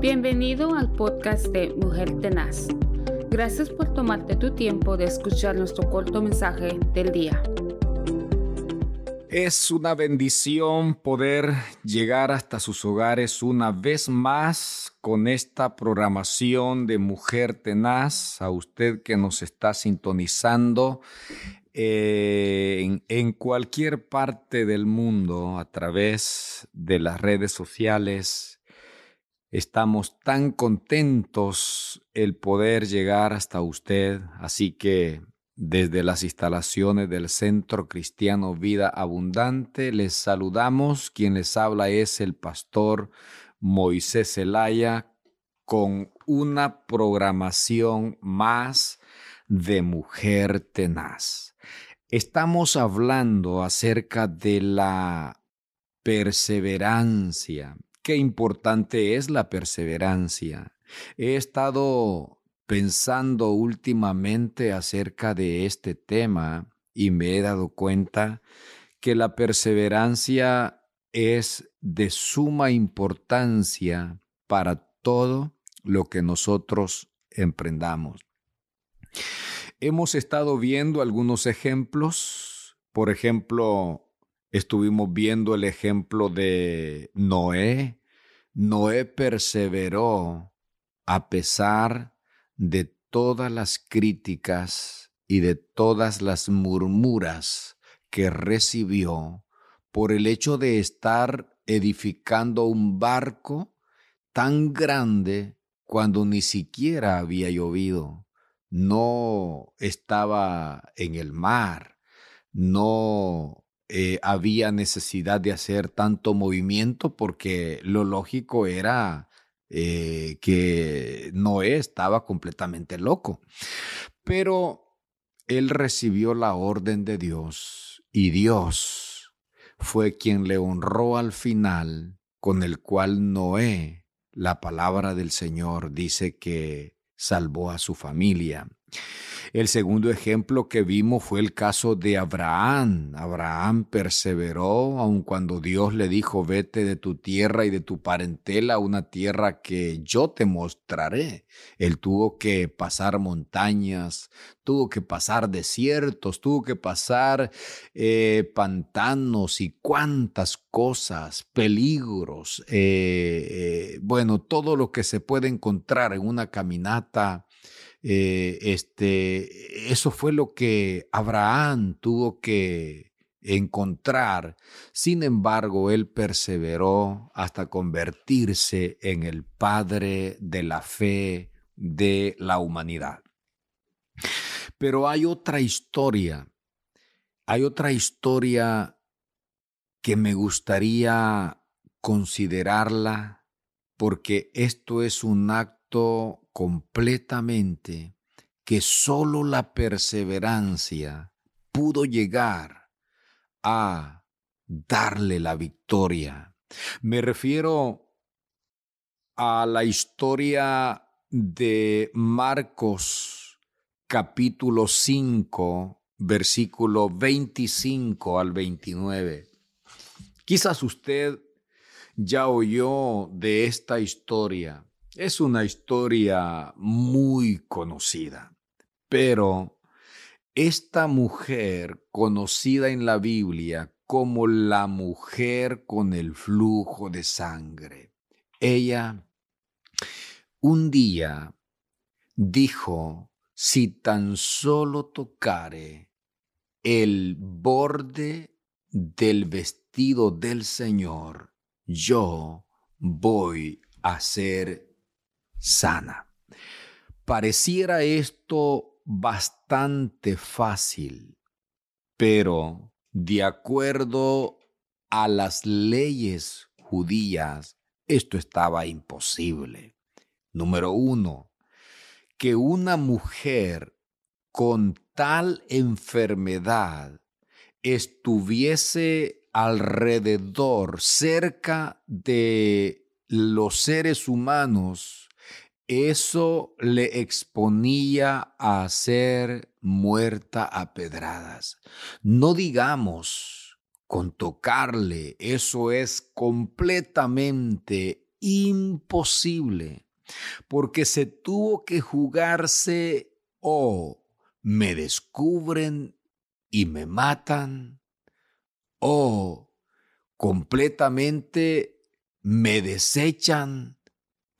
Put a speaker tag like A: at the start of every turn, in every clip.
A: Bienvenido al podcast de Mujer Tenaz. Gracias por tomarte tu tiempo de escuchar nuestro corto mensaje del día.
B: Es una bendición poder llegar hasta sus hogares una vez más con esta programación de Mujer Tenaz. A usted que nos está sintonizando eh, en, en, cualquier parte del mundo a través de las redes sociales. Estamos tan contentos el poder llegar hasta usted, así que desde las instalaciones del Centro Cristiano Vida Abundante les saludamos. Quien les habla es el pastor Moisés Zelaya con una programación más de Mujer Tenaz. Estamos hablando acerca de la perseverancia. Qué importante es la perseverancia. He estado pensando últimamente acerca de este tema y me he dado cuenta que la perseverancia es de suma importancia para todo lo que nosotros emprendamos. Hemos estado viendo algunos ejemplos. Por ejemplo, estuvimos viendo el ejemplo de Noé. Noé perseveró a pesar de todas las críticas y de todas las murmuras que recibió por el hecho de estar edificando un barco tan grande cuando ni siquiera había llovido no estaba en el mar, no eh, había necesidad de hacer tanto movimiento porque lo lógico era eh, que Noé estaba completamente loco. Pero él recibió la orden de Dios y Dios fue quien le honró al final, con el cual Noé, la palabra del Señor dice que salvó a su familia. El segundo ejemplo que vimos fue el caso de Abraham. Abraham perseveró aun cuando Dios le dijo, vete de tu tierra y de tu parentela a una tierra que yo te mostraré. Él tuvo que pasar montañas, tuvo que pasar desiertos, tuvo que pasar eh, pantanos y cuantas cosas, peligros, eh, eh, bueno, todo lo que se puede encontrar en una caminata eh, este, eso fue lo que Abraham tuvo que encontrar. Sin embargo, él perseveró hasta convertirse en el padre de la fe de la humanidad. Pero hay otra historia, hay otra historia que me gustaría considerarla porque esto es un acto completamente que solo la perseverancia pudo llegar a darle la victoria. Me refiero a la historia de Marcos capítulo 5, versículo 25 al 29. Quizás usted ya oyó de esta historia es una historia muy conocida, pero esta mujer conocida en la Biblia como la mujer con el flujo de sangre, ella un día dijo, si tan solo tocare el borde del vestido del Señor, yo voy a ser sana. Pareciera esto bastante fácil, pero de acuerdo a las leyes judías, esto estaba imposible. Número uno, que una mujer con tal enfermedad estuviese alrededor, cerca de los seres humanos eso le exponía a ser muerta a pedradas. No digamos con tocarle, eso es completamente imposible, porque se tuvo que jugarse o me descubren y me matan, o completamente me desechan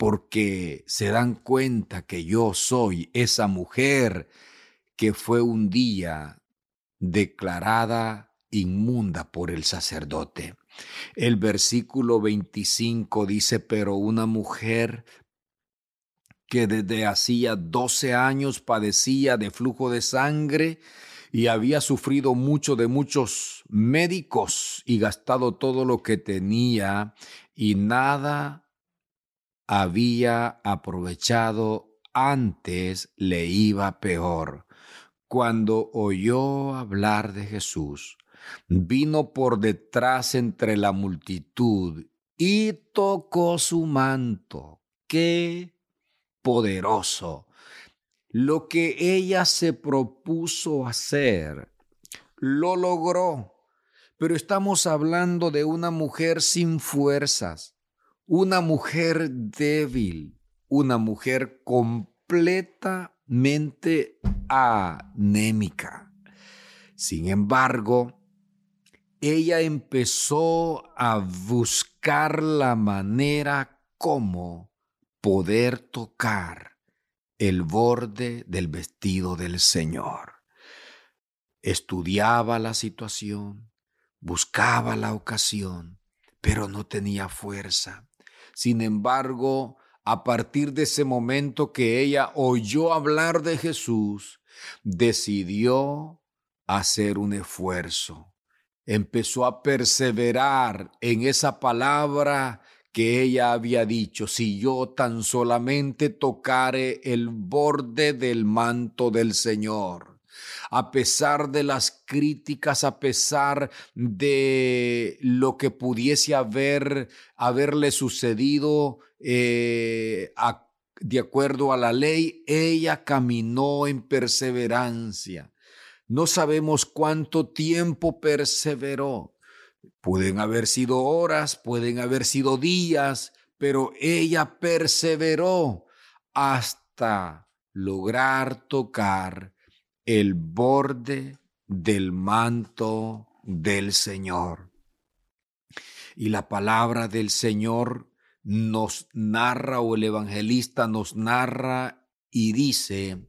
B: porque se dan cuenta que yo soy esa mujer que fue un día declarada inmunda por el sacerdote. El versículo 25 dice, pero una mujer que desde hacía 12 años padecía de flujo de sangre y había sufrido mucho de muchos médicos y gastado todo lo que tenía y nada había aprovechado antes le iba peor. Cuando oyó hablar de Jesús, vino por detrás entre la multitud y tocó su manto. ¡Qué poderoso! Lo que ella se propuso hacer, lo logró. Pero estamos hablando de una mujer sin fuerzas, una mujer débil, una mujer completamente anémica. Sin embargo, ella empezó a buscar la manera como poder tocar el borde del vestido del Señor. Estudiaba la situación, buscaba la ocasión, pero no tenía fuerza. Sin embargo, a partir de ese momento que ella oyó hablar de Jesús, decidió hacer un esfuerzo empezó a perseverar en esa palabra que ella había dicho, si yo tan solamente tocare el borde del manto del Señor. A pesar de las críticas, a pesar de lo que pudiese haber, haberle sucedido eh, de acuerdo a la ley, ella caminó en perseverancia. No sabemos cuánto tiempo perseveró. Pueden haber sido horas, pueden haber sido días, pero ella perseveró hasta lograr tocar el borde del manto del Señor. Y la palabra del Señor nos narra o el evangelista nos narra y dice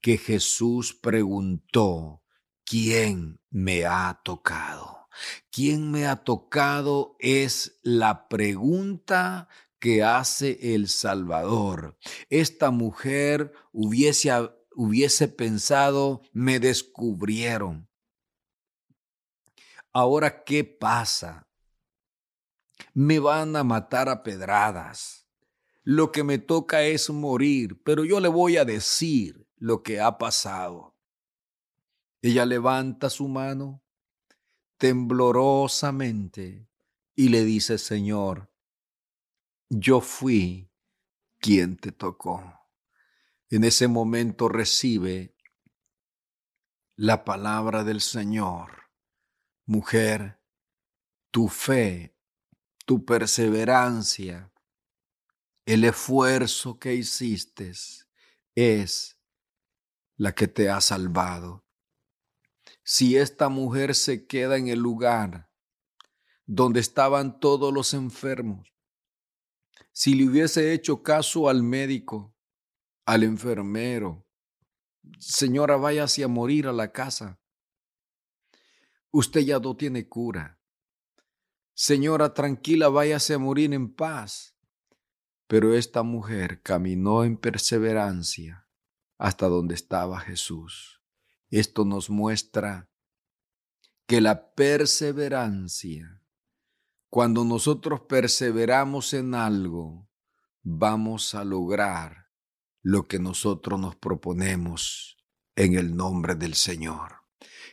B: que Jesús preguntó, ¿quién me ha tocado? ¿Quién me ha tocado? Es la pregunta que hace el Salvador. Esta mujer hubiese, hubiese pensado, me descubrieron. Ahora, ¿qué pasa? Me van a matar a pedradas. Lo que me toca es morir, pero yo le voy a decir lo que ha pasado. Ella levanta su mano temblorosamente y le dice, Señor, yo fui quien te tocó. En ese momento recibe la palabra del Señor. Mujer, tu fe, tu perseverancia, el esfuerzo que hiciste es la que te ha salvado si esta mujer se queda en el lugar donde estaban todos los enfermos, si le hubiese hecho caso al médico, al enfermero, señora, váyase a morir a la casa. Usted ya no tiene cura. Señora, tranquila, váyase a morir en paz. Pero esta mujer caminó en perseverancia hasta donde estaba Jesús. Esto nos muestra que la perseverancia, cuando nosotros perseveramos en algo, vamos a lograr lo que nosotros nos proponemos en el nombre del Señor.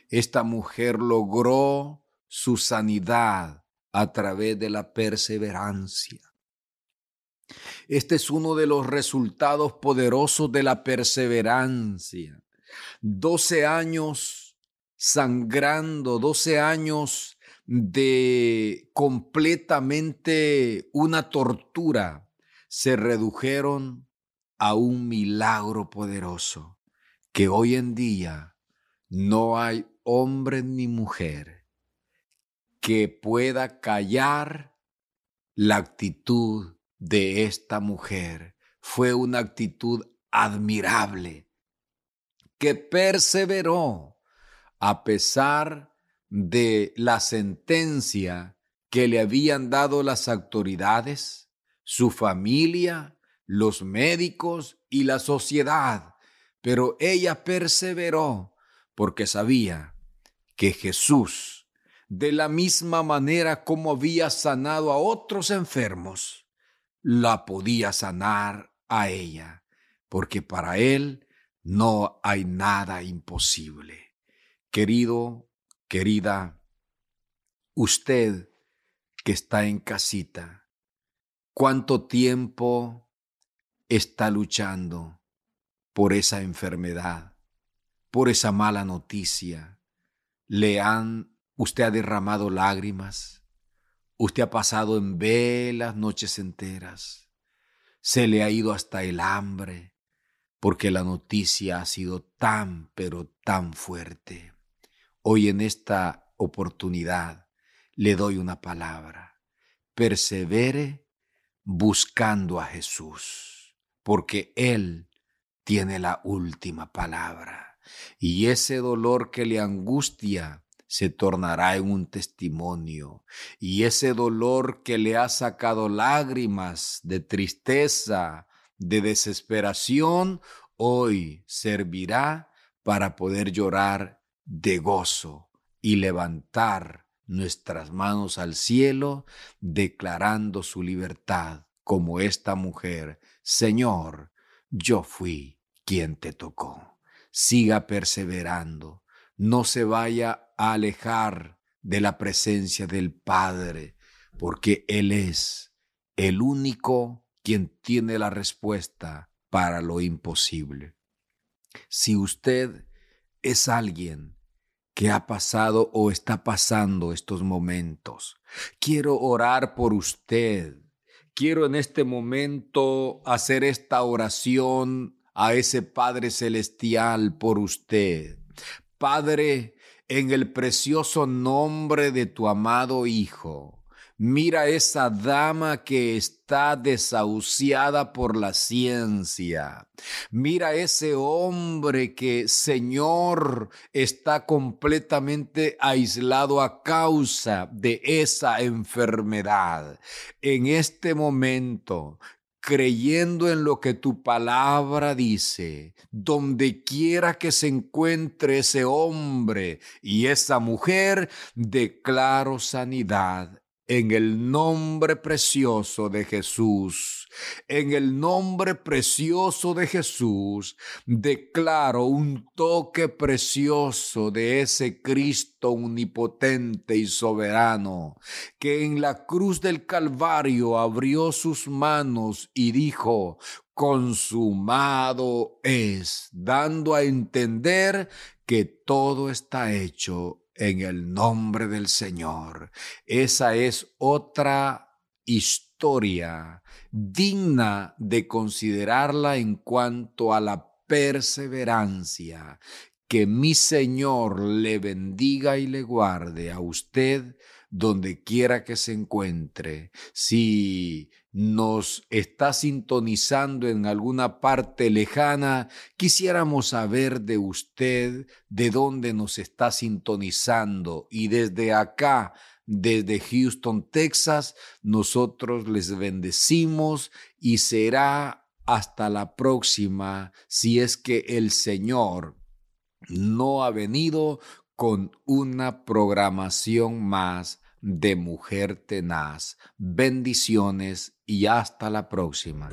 B: Esta mujer logró su sanidad a través de la perseverancia. Este es uno de los resultados poderosos de la perseverancia. 12 años sangrando, 12 años de completamente una tortura se redujeron a un milagro poderoso que hoy en día no hay hombre ni mujer que pueda callar la actitud de esta mujer. Fue una actitud admirable que perseveró a pesar de la sentencia que le habían dado las autoridades, su familia, los médicos y la sociedad. Pero ella perseveró porque sabía que Jesús, de la misma manera como había sanado a otros enfermos, la podía sanar a ella, porque para él no hay nada imposible. Querido, querida, usted que está en casita, ¿cuánto tiempo está luchando por esa enfermedad, por esa mala noticia? ¿Le han, usted ha derramado lágrimas? ¿Usted ha pasado en velas noches enteras? ¿Se le ha ido hasta el hambre? Porque la noticia ha sido tan, pero tan fuerte. Hoy en esta oportunidad le doy una palabra. Persevere buscando a Jesús, porque Él tiene la última palabra. Y ese dolor que le angustia se tornará en un testimonio. Y ese dolor que le ha sacado lágrimas de tristeza, de desesperación, hoy servirá para poder llorar de gozo y levantar nuestras manos al cielo, declarando su libertad, como esta mujer, Señor, yo fui quien te tocó. Siga perseverando, no se vaya a alejar de la presencia del Padre, porque Él es el único quien tiene la respuesta para lo imposible. Si usted es alguien que ha pasado o está pasando estos momentos. Quiero orar por usted. Quiero en este momento hacer esta oración a ese Padre Celestial por usted. Padre, en el precioso nombre de tu amado Hijo, Mira esa dama que está desahuciada por la ciencia. Mira ese hombre que, Señor, está completamente aislado a causa de esa enfermedad. En este momento, creyendo en lo que tu palabra dice, donde quiera que se encuentre ese hombre y esa mujer, declaro sanidad en el nombre precioso de Jesús. En el nombre precioso de Jesús, declaro un toque precioso de ese Cristo omnipotente y soberano, que en la cruz del Calvario abrió sus manos y dijo, consumado es, dando a entender que todo está hecho en el nombre del Señor. Esa es otra historia digna de considerarla en cuanto a la perseverancia. Que mi Señor le bendiga y le guarde a usted donde quiera que se encuentre. Si nos está sintonizando en alguna parte lejana, quisiéramos saber de usted de dónde nos está sintonizando y desde acá, desde Houston, Texas, nosotros les bendecimos y será hasta la próxima si es que el Señor no ha venido con una programación más de Mujer Tenaz. Bendiciones y hasta la próxima.